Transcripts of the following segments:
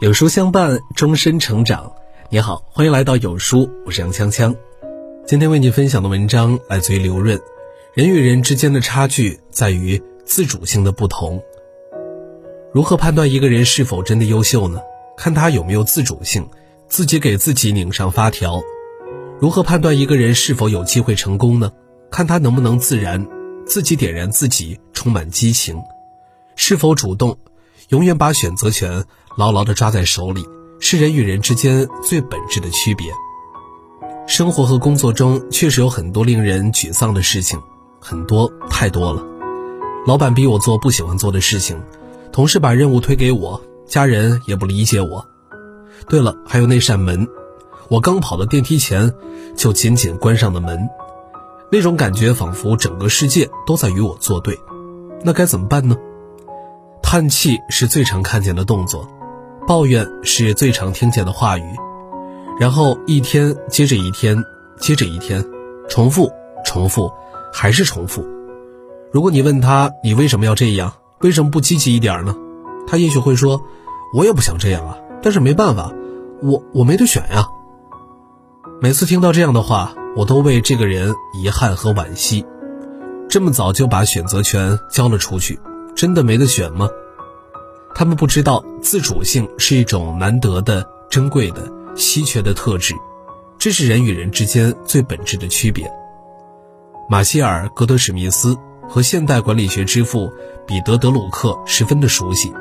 有书相伴，终身成长。你好，欢迎来到有书，我是杨锵锵。今天为你分享的文章来自于刘润。人与人之间的差距在于自主性的不同。如何判断一个人是否真的优秀呢？看他有没有自主性，自己给自己拧上发条。如何判断一个人是否有机会成功呢？看他能不能自然，自己点燃自己，充满激情，是否主动。永远把选择权牢牢地抓在手里，是人与人之间最本质的区别。生活和工作中确实有很多令人沮丧的事情，很多太多了。老板逼我做不喜欢做的事情，同事把任务推给我，家人也不理解我。对了，还有那扇门，我刚跑到电梯前，就紧紧关上的门，那种感觉仿佛整个世界都在与我作对。那该怎么办呢？叹气是最常看见的动作，抱怨是最常听见的话语，然后一天接着一天，接着一天，重复，重复，还是重复。如果你问他你为什么要这样，为什么不积极一点呢？他也许会说，我也不想这样啊，但是没办法，我我没得选呀。每次听到这样的话，我都为这个人遗憾和惋惜，这么早就把选择权交了出去。真的没得选吗？他们不知道自主性是一种难得的、珍贵的、稀缺的特质，这是人与人之间最本质的区别。马歇尔·格德史密斯和现代管理学之父彼得·德鲁克十分的熟悉，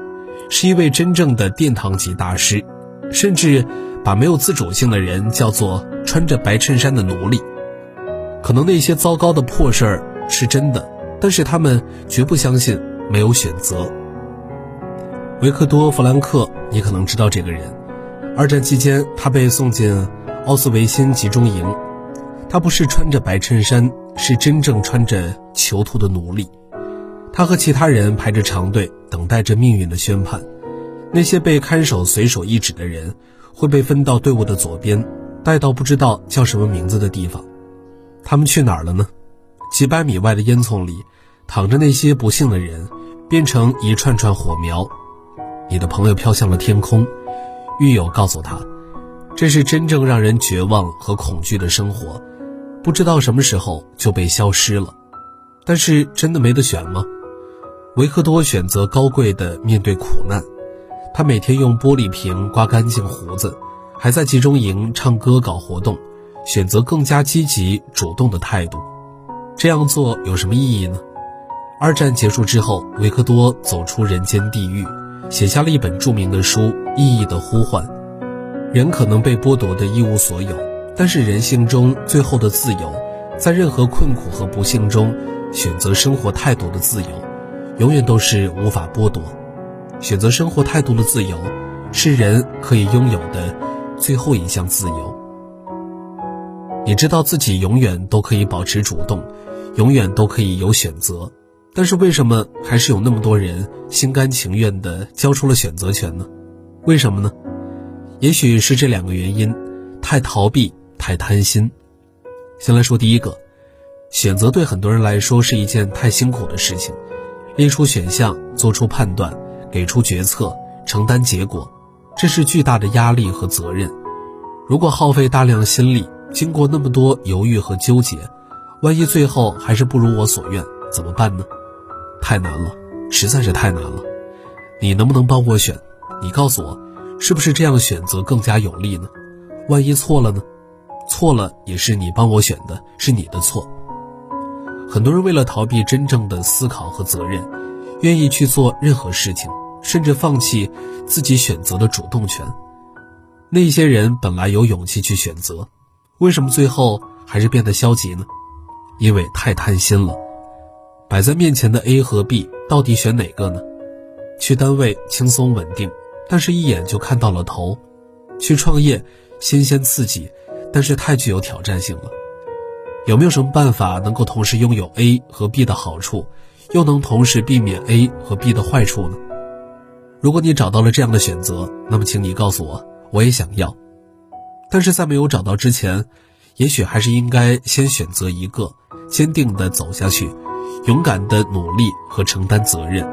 是一位真正的殿堂级大师，甚至把没有自主性的人叫做穿着白衬衫的奴隶。可能那些糟糕的破事儿是真的，但是他们绝不相信。没有选择。维克多·弗兰克，你可能知道这个人。二战期间，他被送进奥斯维辛集中营。他不是穿着白衬衫，是真正穿着囚徒的奴隶。他和其他人排着长队，等待着命运的宣判。那些被看守随手一指的人，会被分到队伍的左边，带到不知道叫什么名字的地方。他们去哪儿了呢？几百米外的烟囱里，躺着那些不幸的人。变成一串串火苗，你的朋友飘向了天空。狱友告诉他，这是真正让人绝望和恐惧的生活，不知道什么时候就被消失了。但是真的没得选吗？维克多选择高贵的面对苦难，他每天用玻璃瓶刮干净胡子，还在集中营唱歌搞活动，选择更加积极主动的态度。这样做有什么意义呢？二战结束之后，维克多走出人间地狱，写下了一本著名的书《意义的呼唤》。人可能被剥夺的一无所有，但是人性中最后的自由，在任何困苦和不幸中，选择生活态度的自由，永远都是无法剥夺。选择生活态度的自由，是人可以拥有的最后一项自由。你知道自己永远都可以保持主动，永远都可以有选择。但是为什么还是有那么多人心甘情愿地交出了选择权呢？为什么呢？也许是这两个原因：太逃避，太贪心。先来说第一个，选择对很多人来说是一件太辛苦的事情，列出选项，做出判断，给出决策，承担结果，这是巨大的压力和责任。如果耗费大量心力，经过那么多犹豫和纠结，万一最后还是不如我所愿，怎么办呢？太难了，实在是太难了。你能不能帮我选？你告诉我，是不是这样选择更加有利呢？万一错了呢？错了也是你帮我选的，是你的错。很多人为了逃避真正的思考和责任，愿意去做任何事情，甚至放弃自己选择的主动权。那些人本来有勇气去选择，为什么最后还是变得消极呢？因为太贪心了。摆在面前的 A 和 B，到底选哪个呢？去单位轻松稳定，但是一眼就看到了头；去创业新鲜刺激，但是太具有挑战性了。有没有什么办法能够同时拥有 A 和 B 的好处，又能同时避免 A 和 B 的坏处呢？如果你找到了这样的选择，那么请你告诉我，我也想要。但是在没有找到之前，也许还是应该先选择一个，坚定地走下去。勇敢的努力和承担责任。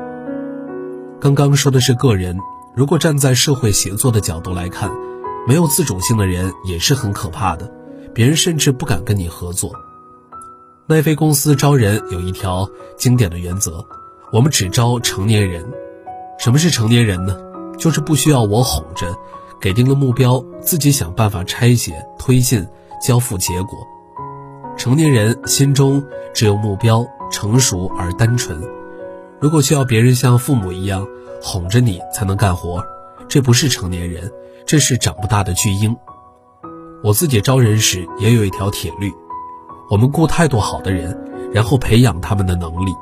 刚刚说的是个人，如果站在社会协作的角度来看，没有自主性的人也是很可怕的，别人甚至不敢跟你合作。奈飞公司招人有一条经典的原则：我们只招成年人。什么是成年人呢？就是不需要我哄着，给定了目标，自己想办法拆解、推进、交付结果。成年人心中只有目标，成熟而单纯。如果需要别人像父母一样哄着你才能干活，这不是成年人，这是长不大的巨婴。我自己招人时也有一条铁律：我们雇太多好的人，然后培养他们的能力。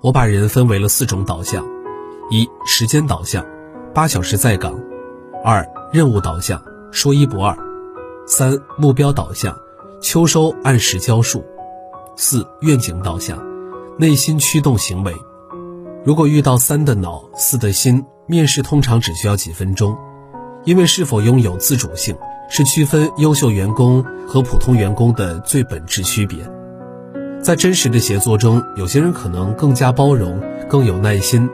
我把人分为了四种导向：一、时间导向，八小时在岗；二、任务导向，说一不二；三、目标导向，秋收按时交数；四、愿景导向，内心驱动行为。如果遇到三的脑、四的心，面试通常只需要几分钟，因为是否拥有自主性是区分优秀员工和普通员工的最本质区别。在真实的协作中，有些人可能更加包容、更有耐心。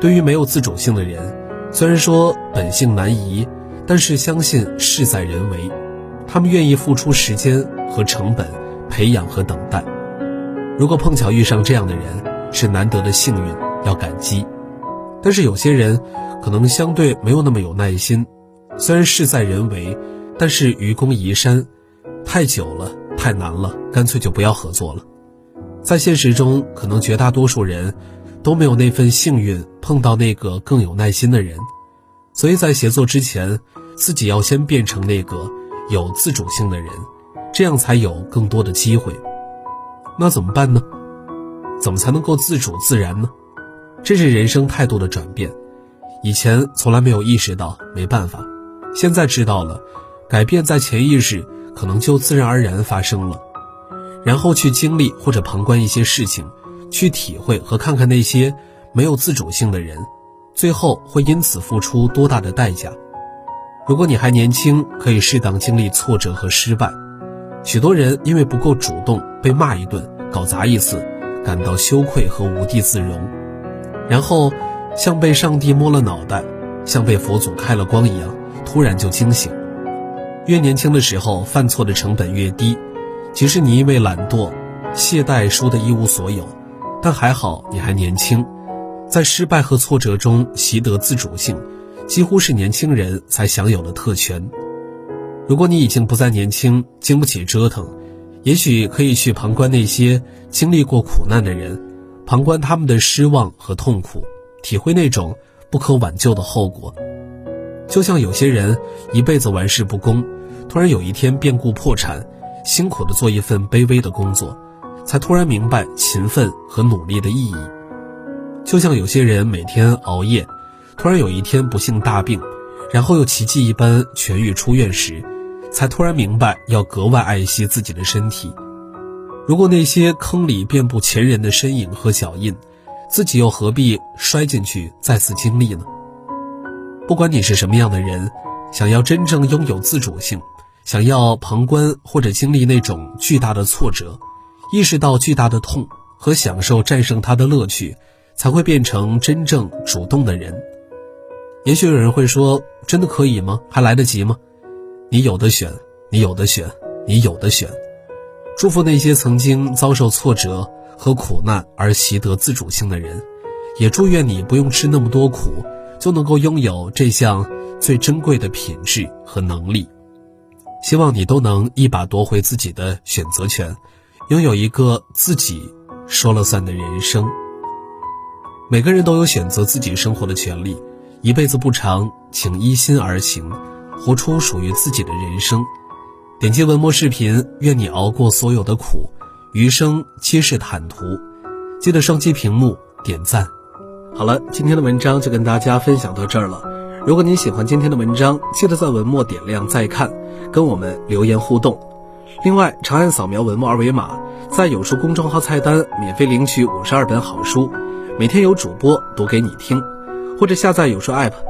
对于没有自主性的人，虽然说本性难移，但是相信事在人为，他们愿意付出时间和成本培养和等待。如果碰巧遇上这样的人，是难得的幸运。要感激，但是有些人可能相对没有那么有耐心。虽然事在人为，但是愚公移山，太久了，太难了，干脆就不要合作了。在现实中，可能绝大多数人都没有那份幸运碰到那个更有耐心的人，所以在协作之前，自己要先变成那个有自主性的人，这样才有更多的机会。那怎么办呢？怎么才能够自主自然呢？这是人生态度的转变，以前从来没有意识到，没办法，现在知道了，改变在潜意识可能就自然而然发生了，然后去经历或者旁观一些事情，去体会和看看那些没有自主性的人，最后会因此付出多大的代价。如果你还年轻，可以适当经历挫折和失败，许多人因为不够主动，被骂一顿，搞砸一次，感到羞愧和无地自容。然后，像被上帝摸了脑袋，像被佛祖开了光一样，突然就惊醒。越年轻的时候，犯错的成本越低。即使你因为懒惰、懈怠输得一无所有，但还好你还年轻，在失败和挫折中习得自主性，几乎是年轻人才享有的特权。如果你已经不再年轻，经不起折腾，也许可以去旁观那些经历过苦难的人。旁观他们的失望和痛苦，体会那种不可挽救的后果。就像有些人一辈子玩世不恭，突然有一天变故破产，辛苦的做一份卑微的工作，才突然明白勤奋和努力的意义。就像有些人每天熬夜，突然有一天不幸大病，然后又奇迹一般痊愈出院时，才突然明白要格外爱惜自己的身体。如果那些坑里遍布前人的身影和脚印，自己又何必摔进去再次经历呢？不管你是什么样的人，想要真正拥有自主性，想要旁观或者经历那种巨大的挫折，意识到巨大的痛和享受战胜它的乐趣，才会变成真正主动的人。也许有人会说：“真的可以吗？还来得及吗？”你有的选，你有的选，你有的选。祝福那些曾经遭受挫折和苦难而习得自主性的人，也祝愿你不用吃那么多苦，就能够拥有这项最珍贵的品质和能力。希望你都能一把夺回自己的选择权，拥有一个自己说了算的人生。每个人都有选择自己生活的权利，一辈子不长，请依心而行，活出属于自己的人生。点击文末视频，愿你熬过所有的苦，余生皆是坦途。记得双击屏幕点赞。好了，今天的文章就跟大家分享到这儿了。如果您喜欢今天的文章，记得在文末点亮再看，跟我们留言互动。另外，长按扫描文末二维码，在有书公众号菜单免费领取五十二本好书，每天有主播读给你听，或者下载有书 App。